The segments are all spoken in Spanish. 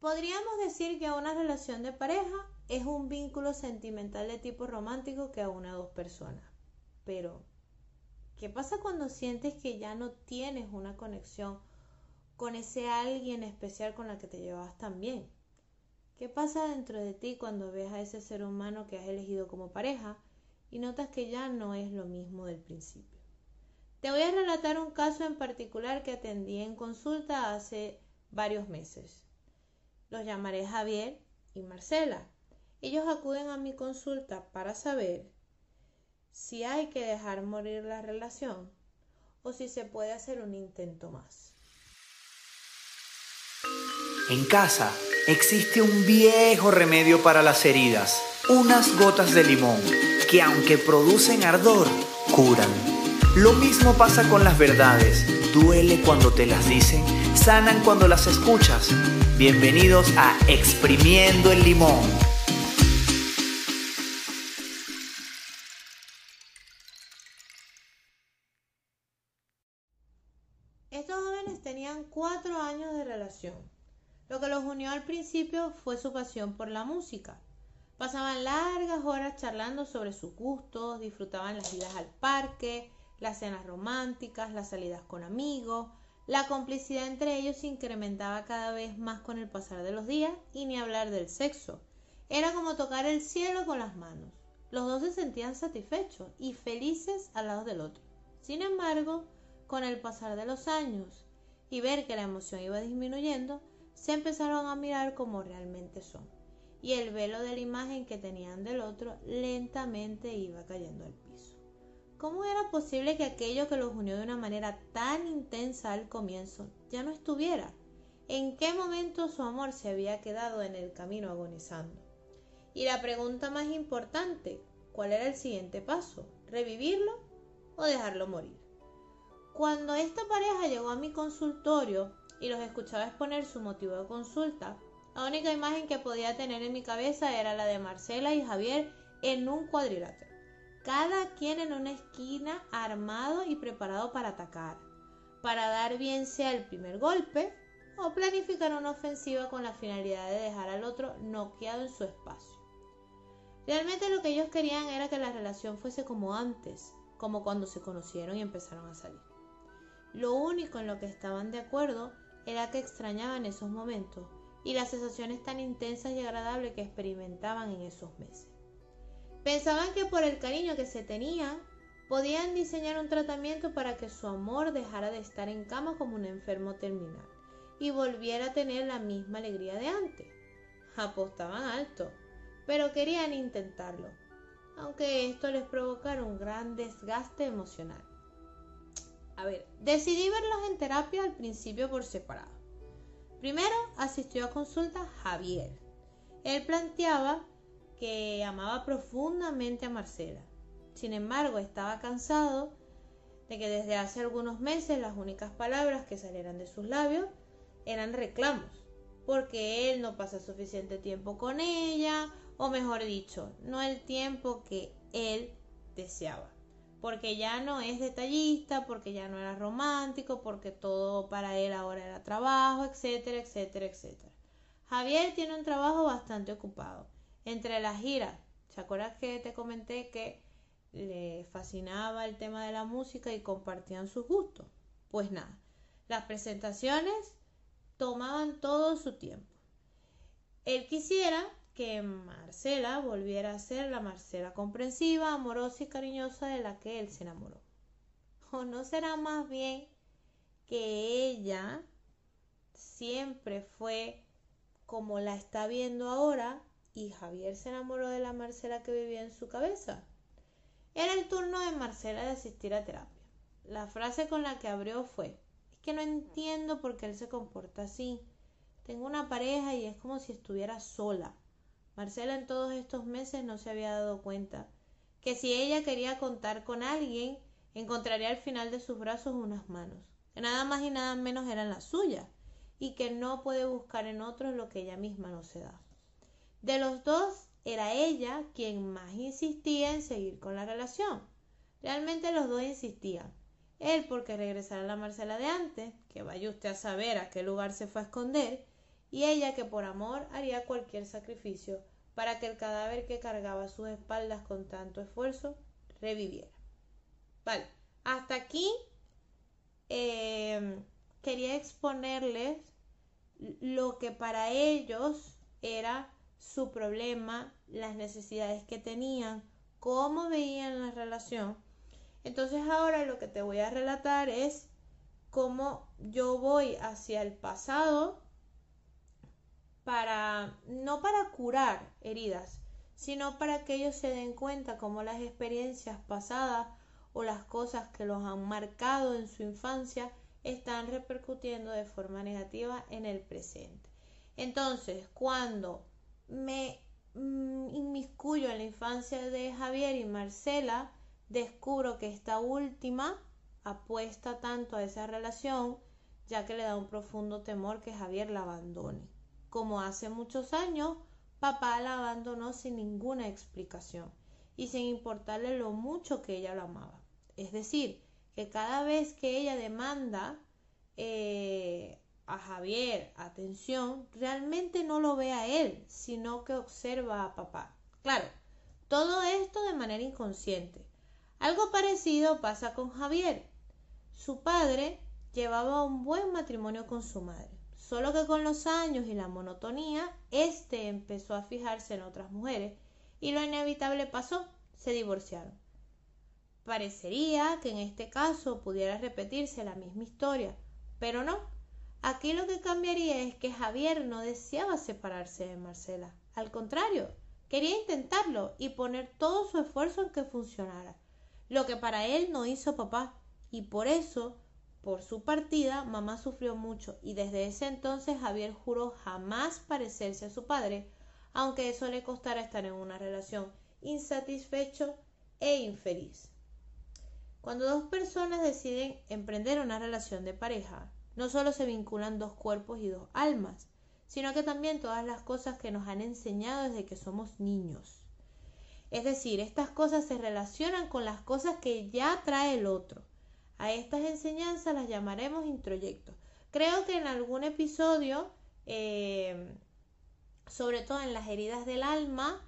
Podríamos decir que una relación de pareja es un vínculo sentimental de tipo romántico que une a dos personas. Pero, ¿qué pasa cuando sientes que ya no tienes una conexión con ese alguien especial con la que te llevabas tan bien? ¿Qué pasa dentro de ti cuando ves a ese ser humano que has elegido como pareja y notas que ya no es lo mismo del principio? Te voy a relatar un caso en particular que atendí en consulta hace varios meses. Los llamaré Javier y Marcela. Ellos acuden a mi consulta para saber si hay que dejar morir la relación o si se puede hacer un intento más. En casa existe un viejo remedio para las heridas, unas gotas de limón, que aunque producen ardor, curan. Lo mismo pasa con las verdades, duele cuando te las dicen, sanan cuando las escuchas. Bienvenidos a Exprimiendo el Limón. tenían cuatro años de relación. Lo que los unió al principio fue su pasión por la música. Pasaban largas horas charlando sobre sus gustos, disfrutaban las idas al parque, las cenas románticas, las salidas con amigos. La complicidad entre ellos se incrementaba cada vez más con el pasar de los días y ni hablar del sexo. Era como tocar el cielo con las manos. Los dos se sentían satisfechos y felices al lado del otro. Sin embargo, con el pasar de los años y ver que la emoción iba disminuyendo, se empezaron a mirar como realmente son, y el velo de la imagen que tenían del otro lentamente iba cayendo al piso. ¿Cómo era posible que aquello que los unió de una manera tan intensa al comienzo ya no estuviera? ¿En qué momento su amor se había quedado en el camino agonizando? Y la pregunta más importante, ¿cuál era el siguiente paso? ¿Revivirlo o dejarlo morir? Cuando esta pareja llegó a mi consultorio y los escuchaba exponer su motivo de consulta, la única imagen que podía tener en mi cabeza era la de Marcela y Javier en un cuadrilátero, cada quien en una esquina armado y preparado para atacar, para dar bien sea el primer golpe o planificar una ofensiva con la finalidad de dejar al otro noqueado en su espacio. Realmente lo que ellos querían era que la relación fuese como antes, como cuando se conocieron y empezaron a salir. Lo único en lo que estaban de acuerdo era que extrañaban esos momentos y las sensaciones tan intensas y agradables que experimentaban en esos meses. Pensaban que por el cariño que se tenían, podían diseñar un tratamiento para que su amor dejara de estar en cama como un enfermo terminal y volviera a tener la misma alegría de antes. Apostaban alto, pero querían intentarlo, aunque esto les provocara un gran desgaste emocional. A ver, decidí verlos en terapia al principio por separado. Primero asistió a consulta Javier. Él planteaba que amaba profundamente a Marcela. Sin embargo, estaba cansado de que desde hace algunos meses las únicas palabras que salieran de sus labios eran reclamos, porque él no pasa suficiente tiempo con ella, o mejor dicho, no el tiempo que él deseaba porque ya no es detallista, porque ya no era romántico, porque todo para él ahora era trabajo, etcétera, etcétera, etcétera. Javier tiene un trabajo bastante ocupado. Entre las giras, ¿te acuerdas que te comenté que le fascinaba el tema de la música y compartían sus gustos? Pues nada, las presentaciones tomaban todo su tiempo. Él quisiera que Marcela volviera a ser la Marcela comprensiva, amorosa y cariñosa de la que él se enamoró. ¿O no será más bien que ella siempre fue como la está viendo ahora y Javier se enamoró de la Marcela que vivía en su cabeza? Era el turno de Marcela de asistir a terapia. La frase con la que abrió fue, es que no entiendo por qué él se comporta así. Tengo una pareja y es como si estuviera sola. Marcela en todos estos meses no se había dado cuenta que si ella quería contar con alguien, encontraría al final de sus brazos unas manos, que nada más y nada menos eran las suyas, y que no puede buscar en otros lo que ella misma no se da. De los dos, era ella quien más insistía en seguir con la relación. Realmente los dos insistían. Él porque regresara a la Marcela de antes, que vaya usted a saber a qué lugar se fue a esconder, y ella que por amor haría cualquier sacrificio para que el cadáver que cargaba sus espaldas con tanto esfuerzo reviviera. Vale, hasta aquí em, quería exponerles lo que para ellos era su problema, las necesidades que tenían, cómo veían la relación. Entonces ahora lo que te voy a relatar es cómo yo voy hacia el pasado para no para curar heridas, sino para que ellos se den cuenta cómo las experiencias pasadas o las cosas que los han marcado en su infancia están repercutiendo de forma negativa en el presente. Entonces, cuando me mm, inmiscuyo en la infancia de Javier y Marcela, descubro que esta última apuesta tanto a esa relación ya que le da un profundo temor que Javier la abandone. Como hace muchos años, papá la abandonó sin ninguna explicación y sin importarle lo mucho que ella lo amaba. Es decir, que cada vez que ella demanda eh, a Javier atención, realmente no lo ve a él, sino que observa a papá. Claro, todo esto de manera inconsciente. Algo parecido pasa con Javier. Su padre llevaba un buen matrimonio con su madre, solo que con los años y la monotonía, éste empezó a fijarse en otras mujeres y lo inevitable pasó, se divorciaron. Parecería que en este caso pudiera repetirse la misma historia, pero no. Aquí lo que cambiaría es que Javier no deseaba separarse de Marcela. Al contrario, quería intentarlo y poner todo su esfuerzo en que funcionara, lo que para él no hizo papá, y por eso, por su partida, mamá sufrió mucho y desde ese entonces Javier juró jamás parecerse a su padre, aunque eso le costara estar en una relación insatisfecho e infeliz. Cuando dos personas deciden emprender una relación de pareja, no solo se vinculan dos cuerpos y dos almas, sino que también todas las cosas que nos han enseñado desde que somos niños. Es decir, estas cosas se relacionan con las cosas que ya trae el otro. A estas enseñanzas las llamaremos introyectos. Creo que en algún episodio, eh, sobre todo en las heridas del alma,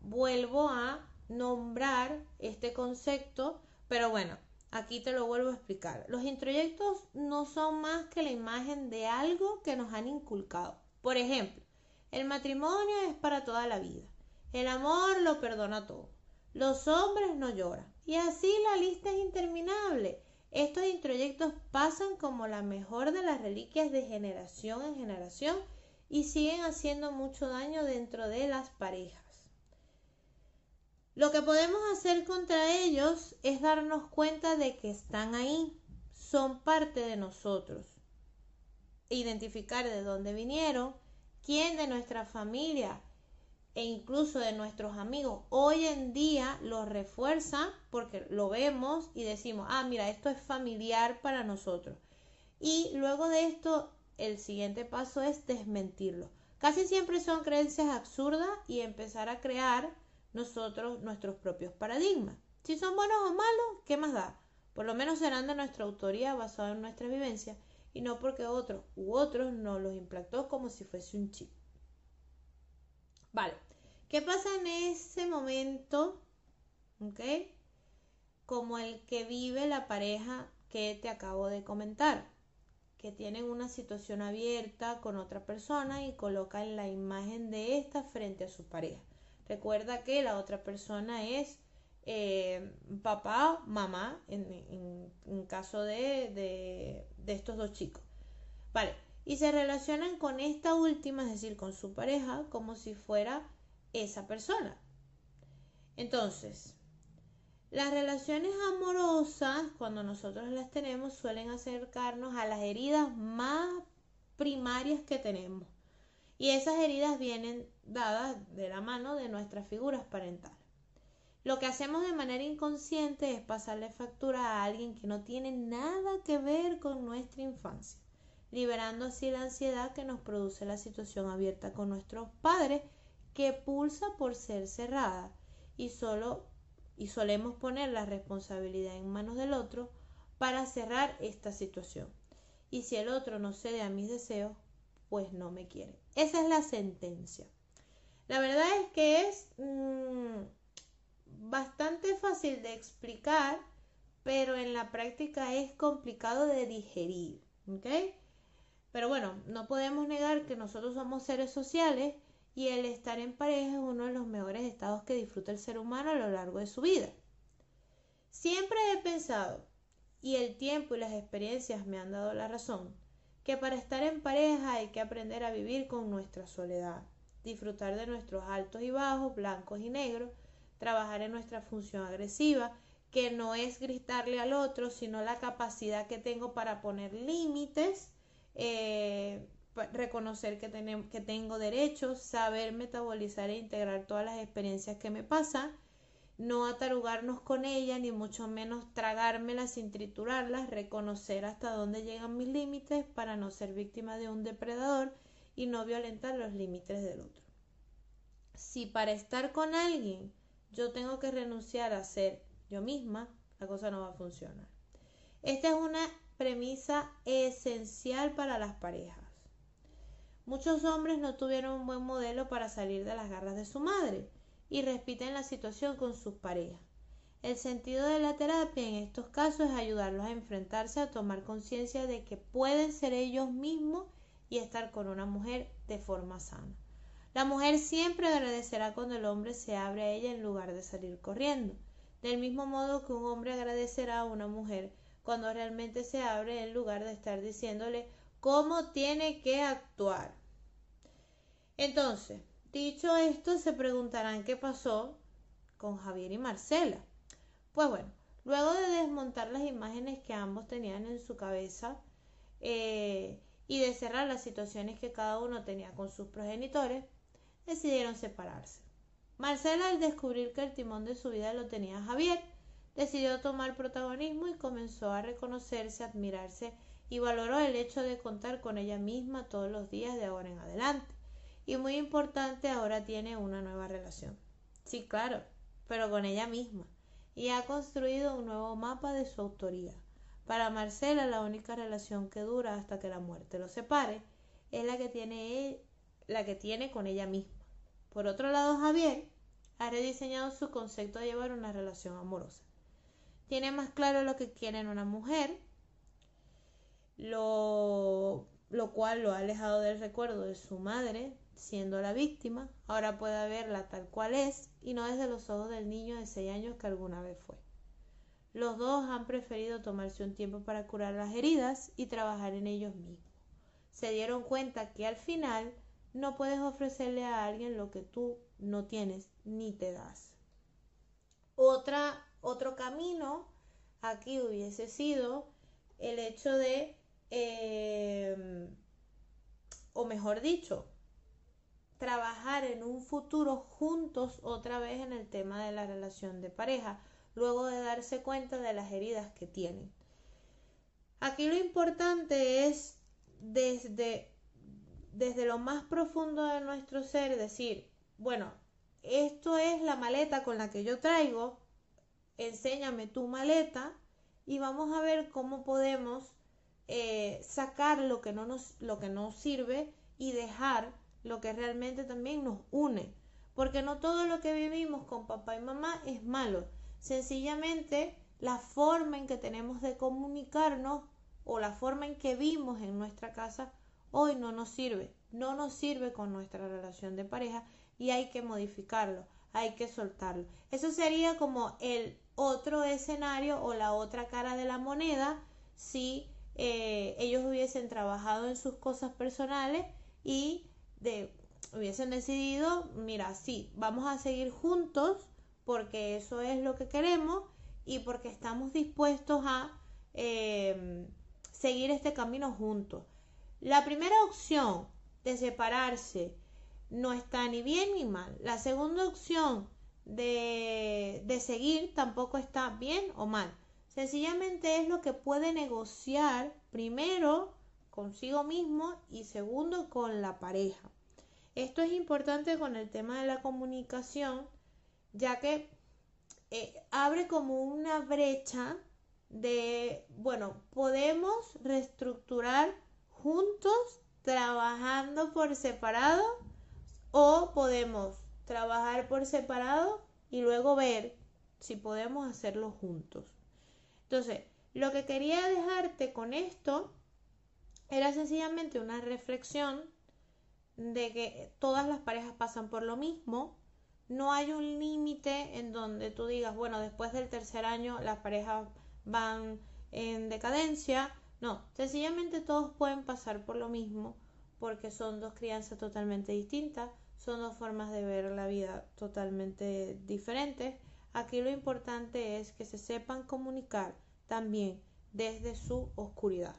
vuelvo a nombrar este concepto, pero bueno, aquí te lo vuelvo a explicar. Los introyectos no son más que la imagen de algo que nos han inculcado. Por ejemplo, el matrimonio es para toda la vida. El amor lo perdona todo. Los hombres no lloran. Y así la lista es interminable. Estos introyectos pasan como la mejor de las reliquias de generación en generación y siguen haciendo mucho daño dentro de las parejas. Lo que podemos hacer contra ellos es darnos cuenta de que están ahí, son parte de nosotros. Identificar de dónde vinieron, quién de nuestra familia e incluso de nuestros amigos hoy en día lo refuerza porque lo vemos y decimos, ah, mira, esto es familiar para nosotros. Y luego de esto, el siguiente paso es desmentirlo. Casi siempre son creencias absurdas y empezar a crear nosotros nuestros propios paradigmas. Si son buenos o malos, ¿qué más da? Por lo menos serán de nuestra autoría basada en nuestra vivencia y no porque otros u otros nos los implantó como si fuese un chip. Vale, ¿qué pasa en ese momento? ¿Ok? Como el que vive la pareja que te acabo de comentar, que tienen una situación abierta con otra persona y colocan la imagen de esta frente a su pareja. Recuerda que la otra persona es eh, papá, mamá, en, caso de, de, de estos dos chicos. Vale, y se relacionan con esta última, es decir, con su pareja, como si fuera esa persona. Entonces, las relaciones amorosas, cuando nosotros las tenemos, suelen acercarnos a las heridas más primarias que tenemos. Y esas heridas vienen dadas de la mano de nuestras figuras parentales. Lo que hacemos de manera inconsciente es pasarle factura a alguien que no tiene nada que ver con nuestra infancia liberando así la ansiedad que nos produce la situación abierta con nuestros padres que pulsa por ser cerrada y solo y solemos poner la responsabilidad en manos del otro para cerrar esta situación. Y si el otro no cede a mis deseos, pues no me quiere. Esa es la sentencia. La verdad es que es mm, bastante fácil de explicar, pero en la práctica es complicado de digerir. Pero bueno, no podemos negar que nosotros somos seres sociales y el estar en pareja es uno de los mejores estados que disfruta el ser humano a lo largo de su vida. Siempre he pensado, y el tiempo y las experiencias me han dado la razón, que para estar en pareja hay que aprender a vivir con nuestra soledad, disfrutar de nuestros altos y bajos, blancos y negros, trabajar en nuestra función agresiva, que no es gritarle al otro, sino la capacidad que tengo para poner límites, eh, reconocer que, que tengo derechos, saber metabolizar e integrar todas las experiencias que me pasan, no atarugarnos con ella, ni mucho menos tragármelas sin triturarlas, reconocer hasta dónde llegan mis límites para no ser víctima de un depredador y no violentar los límites del otro. Si para estar con alguien yo tengo que renunciar a ser yo misma, la cosa no va a funcionar. Esta es una premisa esencial para las parejas. Muchos hombres no tuvieron un buen modelo para salir de las garras de su madre y repiten la situación con sus parejas. El sentido de la terapia en estos casos es ayudarlos a enfrentarse a tomar conciencia de que pueden ser ellos mismos y estar con una mujer de forma sana. La mujer siempre agradecerá cuando el hombre se abre a ella en lugar de salir corriendo, del mismo modo que un hombre agradecerá a una mujer cuando realmente se abre en lugar de estar diciéndole cómo tiene que actuar. Entonces, Dicho esto, se preguntarán qué pasó con Javier y Marcela. Pues bueno, luego de desmontar las imágenes que ambos tenían en su cabeza eh, y de cerrar las situaciones que cada uno tenía con sus progenitores, decidieron separarse. Marcela, al descubrir que el timón de su vida lo tenía Javier, decidió tomar protagonismo y comenzó a reconocerse, admirarse y valoró el hecho de contar con ella misma todos los días de ahora en adelante y muy importante, ahora tiene una nueva relación. Sí, claro, pero con ella misma. Y ha construido un nuevo mapa de su autoría. Para Marcela, la única relación que dura hasta que la muerte lo separe es la que tiene, la que tiene con ella misma. Por otro lado, Javier ha rediseñado su concepto de llevar una relación amorosa. Tiene más claro lo que quiere en una mujer, lo, lo cual lo ha alejado del recuerdo de su madre, siendo la víctima, ahora puede verla tal cual es y no desde los ojos del niño de 6 años que alguna vez fue. Los dos han preferido tomarse un tiempo para curar las heridas y trabajar en ellos mismos. Se dieron cuenta que al final no puedes ofrecerle a alguien lo que tú no tienes ni te das. Otra, otro camino aquí hubiese sido el hecho de, eh, o mejor dicho, trabajar en un futuro juntos otra vez en el tema de la relación de pareja, luego de darse cuenta de las heridas que tienen. Aquí lo importante es desde, desde lo más profundo de nuestro ser decir, bueno, esto es la maleta con la que yo traigo, enséñame tu maleta y vamos a ver cómo podemos eh, sacar lo que no nos, lo que no sirve y dejar lo que realmente también nos une. Porque no todo lo que vivimos con papá y mamá es malo. Sencillamente la forma en que tenemos de comunicarnos o la forma en que vimos en nuestra casa hoy no nos sirve. No nos sirve con nuestra relación de pareja y hay que modificarlo, hay que soltarlo. Eso sería como el otro escenario o la otra cara de la moneda si eh, ellos hubiesen trabajado en sus cosas personales y hubiesen decidido, mira, sí, vamos a seguir juntos porque eso es lo que queremos y porque estamos dispuestos a em, seguir este camino juntos. La primera opción de separarse no está ni bien ni mal. La segunda opción de, de seguir tampoco está bien o mal. Sencillamente es lo que puede negociar primero consigo mismo y segundo con la pareja. Esto es importante con el tema de la comunicación, ya que eh, abre como una brecha de, bueno, podemos reestructurar juntos trabajando por separado o podemos trabajar por separado y luego ver si podemos hacerlo juntos. Entonces, lo que quería dejarte con esto era sencillamente una reflexión de que todas las parejas pasan por lo mismo. No hay un límite en donde tú digas, bueno, después del tercer año las parejas van en decadencia. No, sencillamente todos pueden pasar por lo mismo porque son dos crianzas totalmente distintas, son dos formas de ver la vida totalmente diferentes. Aquí lo importante es que se sepan comunicar también desde su oscuridad.